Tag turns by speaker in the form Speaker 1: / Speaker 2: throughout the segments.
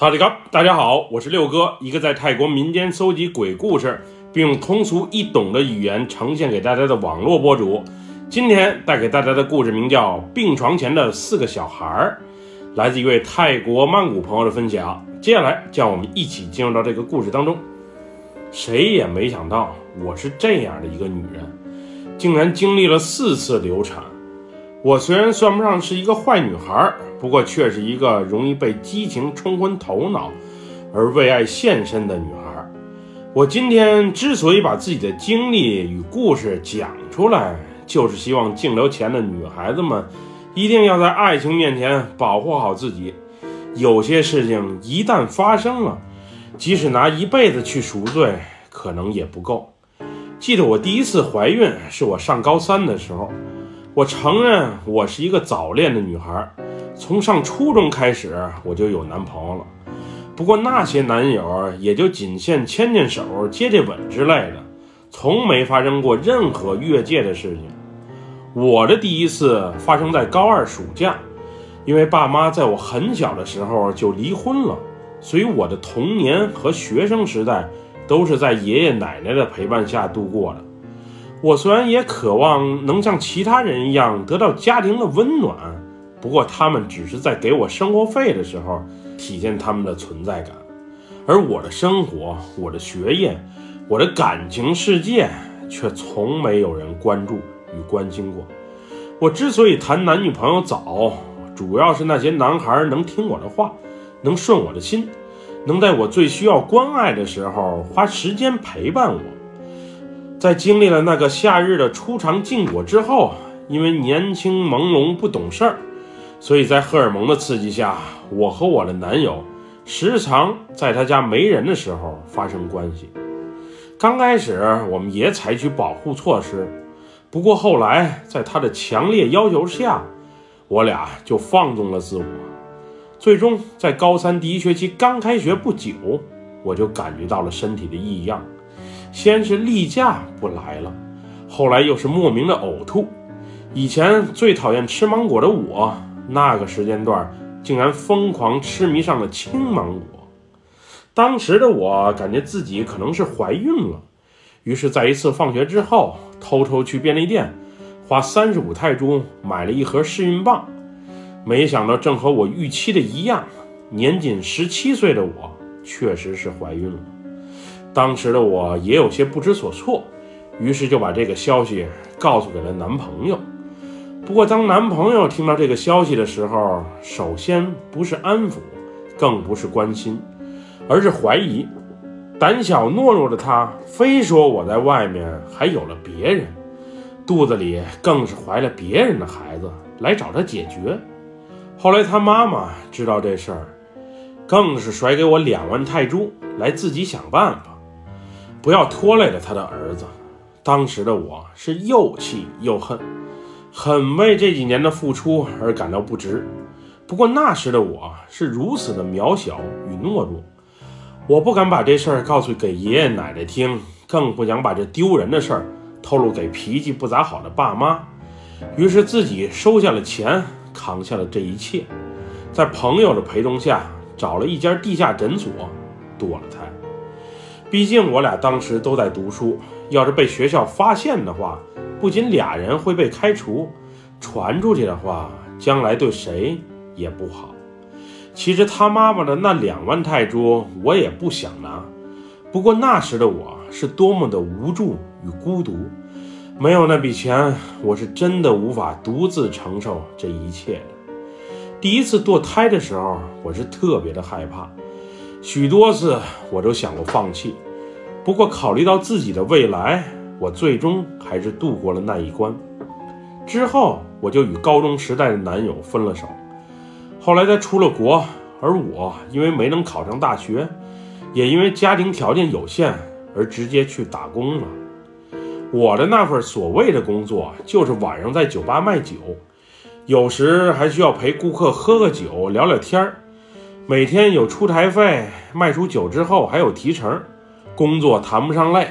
Speaker 1: 萨利嘎，大家好，我是六哥，一个在泰国民间搜集鬼故事，并用通俗易懂的语言呈现给大家的网络博主。今天带给大家的故事名叫《病床前的四个小孩儿》，来自一位泰国曼谷朋友的分享。接下来，让我们一起进入到这个故事当中。谁也没想到，我是这样的一个女人，竟然经历了四次流产。我虽然算不上是一个坏女孩，不过却是一个容易被激情冲昏头脑而为爱献身的女孩。我今天之所以把自己的经历与故事讲出来，就是希望镜头前的女孩子们一定要在爱情面前保护好自己。有些事情一旦发生了，即使拿一辈子去赎罪，可能也不够。记得我第一次怀孕是我上高三的时候。我承认我是一个早恋的女孩，从上初中开始我就有男朋友了。不过那些男友也就仅限牵牵手、接接吻之类的，从没发生过任何越界的事情。我的第一次发生在高二暑假，因为爸妈在我很小的时候就离婚了，所以我的童年和学生时代都是在爷爷奶奶的陪伴下度过的。我虽然也渴望能像其他人一样得到家庭的温暖，不过他们只是在给我生活费的时候体现他们的存在感，而我的生活、我的学业、我的感情世界却从没有人关注与关心过。我之所以谈男女朋友早，主要是那些男孩能听我的话，能顺我的心，能在我最需要关爱的时候花时间陪伴我。在经历了那个夏日的初尝禁果之后，因为年轻朦胧不懂事儿，所以在荷尔蒙的刺激下，我和我的男友时常在他家没人的时候发生关系。刚开始我们也采取保护措施，不过后来在他的强烈要求下，我俩就放纵了自我。最终在高三第一学期刚开学不久，我就感觉到了身体的异样。先是例假不来了，后来又是莫名的呕吐。以前最讨厌吃芒果的我，那个时间段竟然疯狂痴迷上了青芒果。当时的我感觉自己可能是怀孕了，于是，在一次放学之后，偷偷去便利店，花三十五泰铢买了一盒试孕棒。没想到，正和我预期的一样，年仅十七岁的我确实是怀孕了。当时的我也有些不知所措，于是就把这个消息告诉给了男朋友。不过，当男朋友听到这个消息的时候，首先不是安抚，更不是关心，而是怀疑。胆小懦弱的他，非说我在外面还有了别人，肚子里更是怀了别人的孩子，来找他解决。后来他妈妈知道这事儿，更是甩给我两万泰铢，来自己想办法。不要拖累了他的儿子。当时的我是又气又恨，很为这几年的付出而感到不值。不过那时的我是如此的渺小与懦弱，我不敢把这事儿告诉给爷爷奶奶听，更不想把这丢人的事儿透露给脾气不咋好的爸妈。于是自己收下了钱，扛下了这一切，在朋友的陪同下找了一家地下诊所，堕了胎。毕竟我俩当时都在读书，要是被学校发现的话，不仅俩人会被开除，传出去的话，将来对谁也不好。其实他妈妈的那两万泰铢，我也不想拿。不过那时的我是多么的无助与孤独，没有那笔钱，我是真的无法独自承受这一切的。第一次堕胎的时候，我是特别的害怕。许多次我都想过放弃，不过考虑到自己的未来，我最终还是度过了那一关。之后我就与高中时代的男友分了手。后来他出了国，而我因为没能考上大学，也因为家庭条件有限而直接去打工了。我的那份所谓的工作，就是晚上在酒吧卖酒，有时还需要陪顾客喝个酒、聊聊天儿。每天有出台费，卖出酒之后还有提成，工作谈不上累，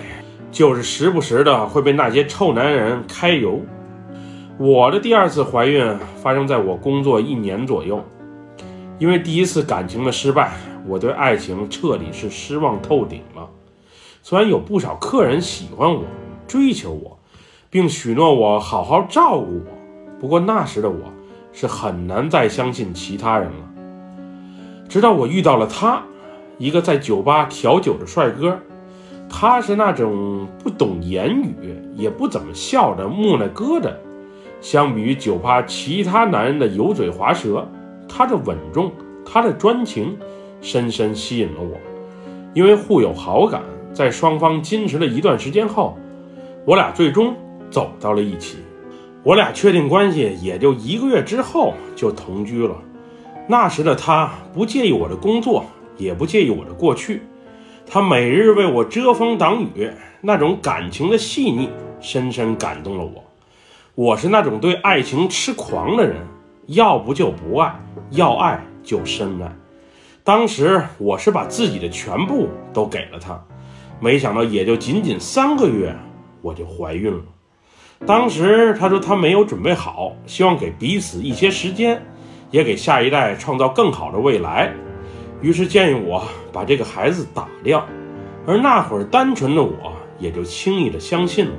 Speaker 1: 就是时不时的会被那些臭男人揩油。我的第二次怀孕发生在我工作一年左右，因为第一次感情的失败，我对爱情彻底是失望透顶了。虽然有不少客人喜欢我、追求我，并许诺我好好照顾我，不过那时的我是很难再相信其他人了。直到我遇到了他，一个在酒吧调酒的帅哥。他是那种不懂言语，也不怎么笑的木讷疙瘩。相比于酒吧其他男人的油嘴滑舌，他的稳重，他的专情，深深吸引了我。因为互有好感，在双方矜持了一段时间后，我俩最终走到了一起。我俩确定关系也就一个月之后就同居了。那时的他不介意我的工作，也不介意我的过去。他每日为我遮风挡雨，那种感情的细腻深深感动了我。我是那种对爱情痴狂的人，要不就不爱，要爱就深爱。当时我是把自己的全部都给了他，没想到也就仅仅三个月，我就怀孕了。当时他说他没有准备好，希望给彼此一些时间，也给下一代创造更好的未来。于是建议我把这个孩子打掉，而那会儿单纯的我也就轻易的相信了，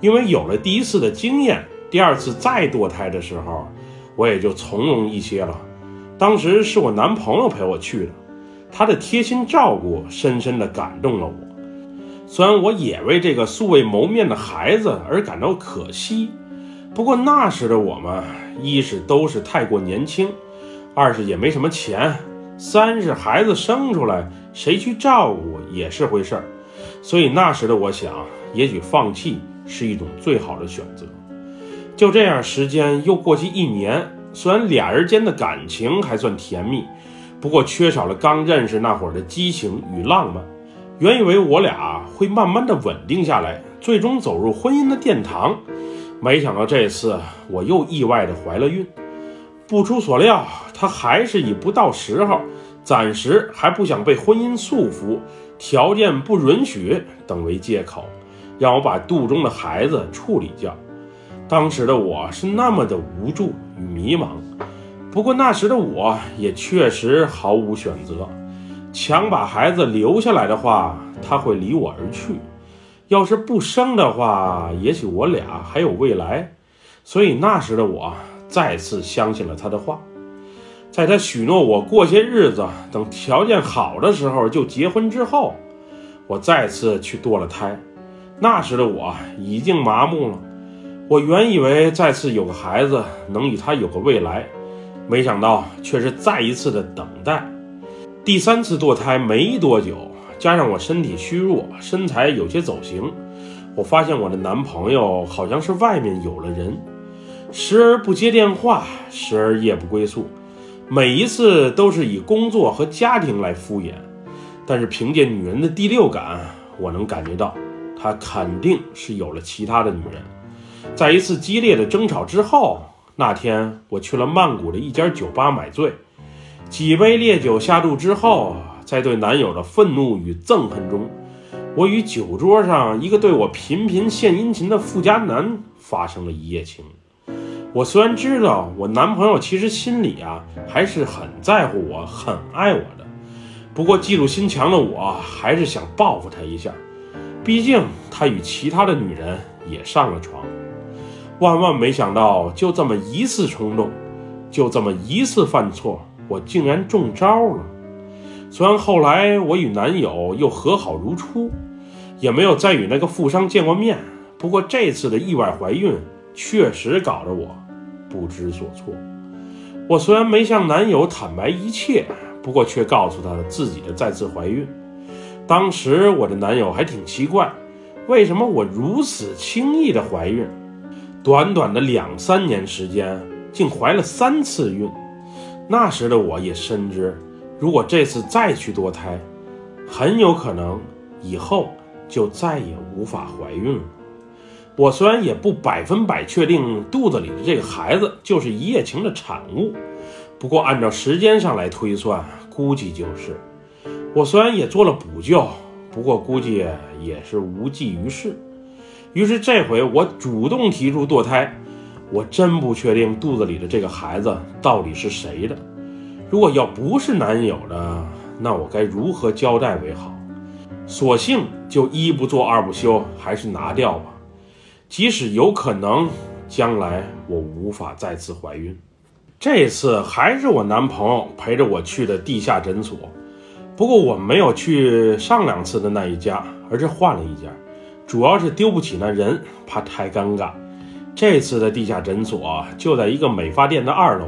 Speaker 1: 因为有了第一次的经验，第二次再堕胎的时候，我也就从容一些了。当时是我男朋友陪我去的，他的贴心照顾深深的感动了我。虽然我也为这个素未谋面的孩子而感到可惜，不过那时的我们，一是都是太过年轻，二是也没什么钱。三是孩子生出来，谁去照顾也是回事儿，所以那时的我想，也许放弃是一种最好的选择。就这样，时间又过去一年，虽然俩人间的感情还算甜蜜，不过缺少了刚认识那会儿的激情与浪漫。原以为我俩会慢慢的稳定下来，最终走入婚姻的殿堂，没想到这次我又意外的怀了孕。不出所料，他还是以不到时候、暂时还不想被婚姻束缚、条件不允许等为借口，让我把肚中的孩子处理掉。当时的我是那么的无助与迷茫，不过那时的我也确实毫无选择。强把孩子留下来的话，他会离我而去；要是不生的话，也许我俩还有未来。所以那时的我。再次相信了他的话，在他许诺我过些日子，等条件好的时候就结婚之后，我再次去堕了胎。那时的我已经麻木了，我原以为再次有个孩子能与他有个未来，没想到却是再一次的等待。第三次堕胎没多久，加上我身体虚弱，身材有些走形，我发现我的男朋友好像是外面有了人。时而不接电话，时而夜不归宿，每一次都是以工作和家庭来敷衍。但是凭借女人的第六感，我能感觉到他肯定是有了其他的女人。在一次激烈的争吵之后，那天我去了曼谷的一家酒吧买醉，几杯烈酒下肚之后，在对男友的愤怒与憎恨中，我与酒桌上一个对我频频献殷勤的富家男发生了一夜情。我虽然知道我男朋友其实心里啊还是很在乎我、很爱我的，不过嫉妒心强的我还是想报复他一下，毕竟他与其他的女人也上了床。万万没想到，就这么一次冲动，就这么一次犯错，我竟然中招了。虽然后来我与男友又和好如初，也没有再与那个富商见过面，不过这次的意外怀孕确实搞得我。不知所措。我虽然没向男友坦白一切，不过却告诉他自己的再次怀孕。当时我的男友还挺奇怪，为什么我如此轻易的怀孕？短短的两三年时间，竟怀了三次孕。那时的我也深知，如果这次再去堕胎，很有可能以后就再也无法怀孕了。我虽然也不百分百确定肚子里的这个孩子就是一夜情的产物，不过按照时间上来推算，估计就是。我虽然也做了补救，不过估计也是无济于事。于是这回我主动提出堕胎，我真不确定肚子里的这个孩子到底是谁的。如果要不是男友的，那我该如何交代为好？索性就一不做二不休，还是拿掉吧。即使有可能将来我无法再次怀孕，这次还是我男朋友陪着我去的地下诊所。不过我没有去上两次的那一家，而是换了一家，主要是丢不起那人，怕太尴尬。这次的地下诊所就在一个美发店的二楼，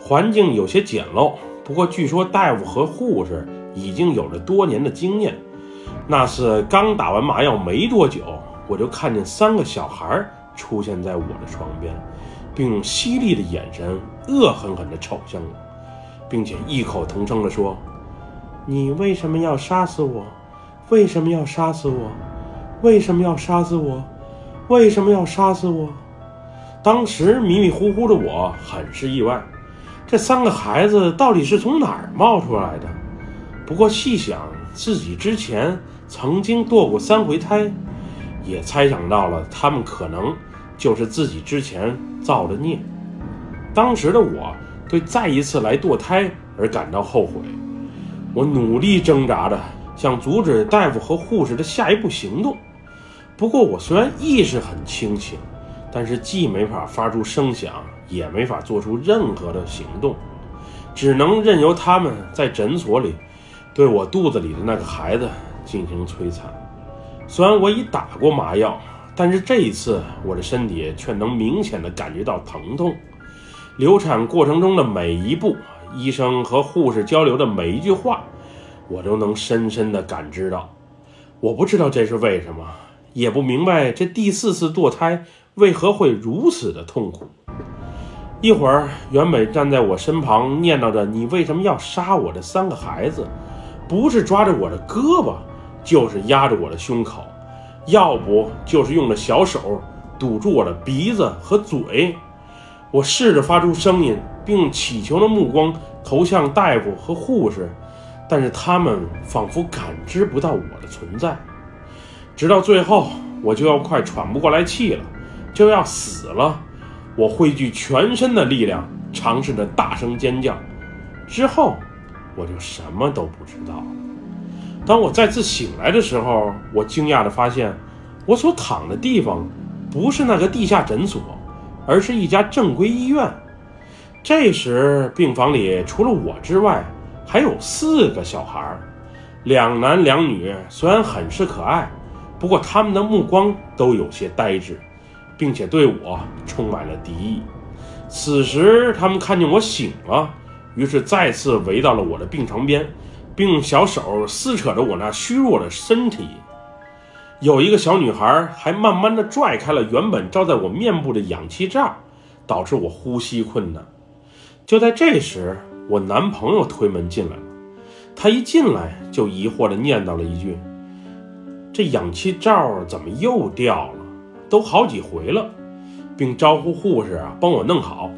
Speaker 1: 环境有些简陋。不过据说大夫和护士已经有着多年的经验。那是刚打完麻药没多久，我就看见三个小孩出现在我的床边，并用犀利的眼神恶狠狠地瞅向我，并且异口同声地说：“你为什么要杀死我？为什么要杀死我？为什么要杀死我？为什么要杀死我？”当时迷迷糊糊的我很是意外，这三个孩子到底是从哪儿冒出来的？不过细想自己之前。曾经堕过三回胎，也猜想到了他们可能就是自己之前造的孽。当时的我对再一次来堕胎而感到后悔，我努力挣扎着想阻止大夫和护士的下一步行动。不过我虽然意识很清醒，但是既没法发出声响，也没法做出任何的行动，只能任由他们在诊所里对我肚子里的那个孩子。进行摧残。虽然我已打过麻药，但是这一次我的身体却能明显的感觉到疼痛。流产过程中的每一步，医生和护士交流的每一句话，我都能深深的感知到。我不知道这是为什么，也不明白这第四次堕胎为何会如此的痛苦。一会儿，原本站在我身旁念叨着“你为什么要杀我的三个孩子”，不是抓着我的胳膊。就是压着我的胸口，要不就是用着小手堵住我的鼻子和嘴。我试着发出声音，并祈求的目光投向大夫和护士，但是他们仿佛感知不到我的存在。直到最后，我就要快喘不过来气了，就要死了。我汇聚全身的力量，尝试着大声尖叫。之后，我就什么都不知道了。当我再次醒来的时候，我惊讶地发现，我所躺的地方不是那个地下诊所，而是一家正规医院。这时，病房里除了我之外，还有四个小孩，两男两女。虽然很是可爱，不过他们的目光都有些呆滞，并且对我充满了敌意。此时，他们看见我醒了，于是再次围到了我的病床边。并用小手撕扯着我那虚弱的身体，有一个小女孩还慢慢的拽开了原本罩在我面部的氧气罩，导致我呼吸困难。就在这时，我男朋友推门进来了，他一进来就疑惑的念叨了一句：“这氧气罩怎么又掉了？都好几回了。”并招呼护士啊帮我弄好。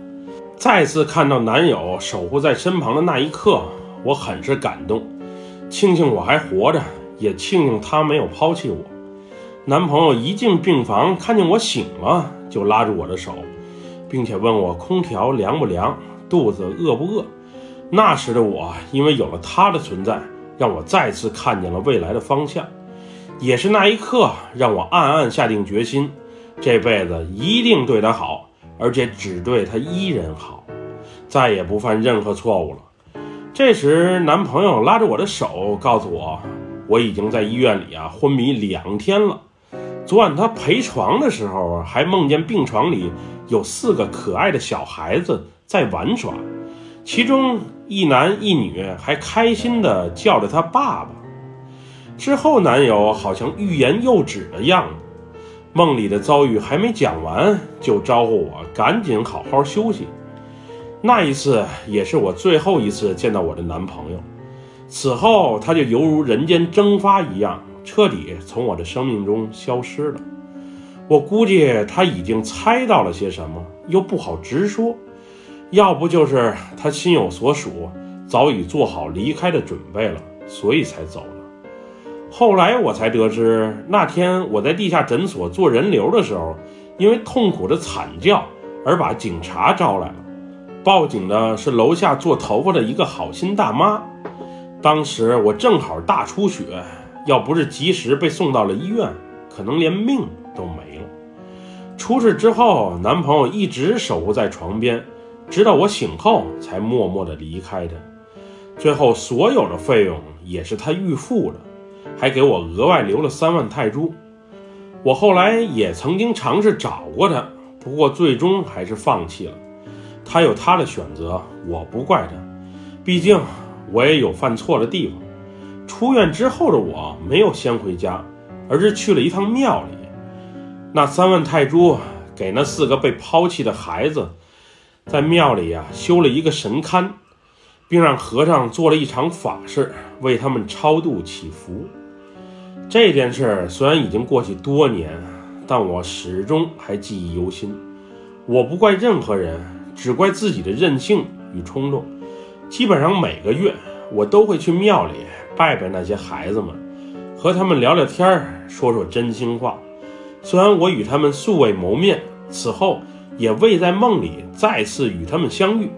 Speaker 1: 再次看到男友守护在身旁的那一刻。我很是感动，庆幸我还活着，也庆幸他没有抛弃我。男朋友一进病房，看见我醒了，就拉住我的手，并且问我空调凉不凉，肚子饿不饿。那时的我，因为有了他的存在，让我再次看见了未来的方向。也是那一刻，让我暗暗下定决心，这辈子一定对他好，而且只对他一人好，再也不犯任何错误了。这时，男朋友拉着我的手，告诉我，我已经在医院里啊昏迷两天了。昨晚他陪床的时候，还梦见病床里有四个可爱的小孩子在玩耍，其中一男一女还开心地叫着他爸爸。之后，男友好像欲言又止的样子，梦里的遭遇还没讲完，就招呼我赶紧好好休息。那一次也是我最后一次见到我的男朋友，此后他就犹如人间蒸发一样，彻底从我的生命中消失了。我估计他已经猜到了些什么，又不好直说，要不就是他心有所属，早已做好离开的准备了，所以才走了。后来我才得知，那天我在地下诊所做人流的时候，因为痛苦的惨叫而把警察招来了。报警的是楼下做头发的一个好心大妈，当时我正好大出血，要不是及时被送到了医院，可能连命都没了。出事之后，男朋友一直守护在床边，直到我醒后才默默地离开的。最后，所有的费用也是他预付的，还给我额外留了三万泰铢。我后来也曾经尝试找过他，不过最终还是放弃了。他有他的选择，我不怪他，毕竟我也有犯错的地方。出院之后的我没有先回家，而是去了一趟庙里。那三万泰铢给那四个被抛弃的孩子，在庙里呀修了一个神龛，并让和尚做了一场法事，为他们超度祈福。这件事虽然已经过去多年，但我始终还记忆犹新。我不怪任何人，只怪自己的任性与冲动。基本上每个月，我都会去庙里拜拜那些孩子们，和他们聊聊天儿，说说真心话。虽然我与他们素未谋面，此后也未在梦里再次与他们相遇，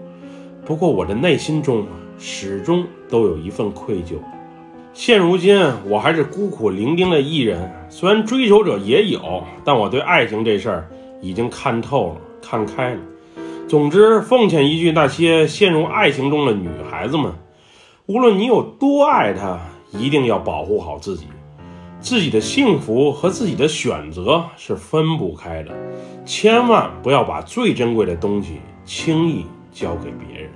Speaker 1: 不过我的内心中始终都有一份愧疚。现如今，我还是孤苦伶仃的艺人，虽然追求者也有，但我对爱情这事儿已经看透了、看开了。总之，奉劝一句那些陷入爱情中的女孩子们：无论你有多爱他，一定要保护好自己。自己的幸福和自己的选择是分不开的，千万不要把最珍贵的东西轻易交给别人。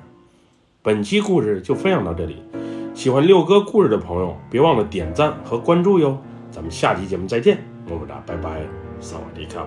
Speaker 1: 本期故事就分享到这里，喜欢六哥故事的朋友，别忘了点赞和关注哟。咱们下期节目再见，么么哒，拜拜，萨瓦迪卡。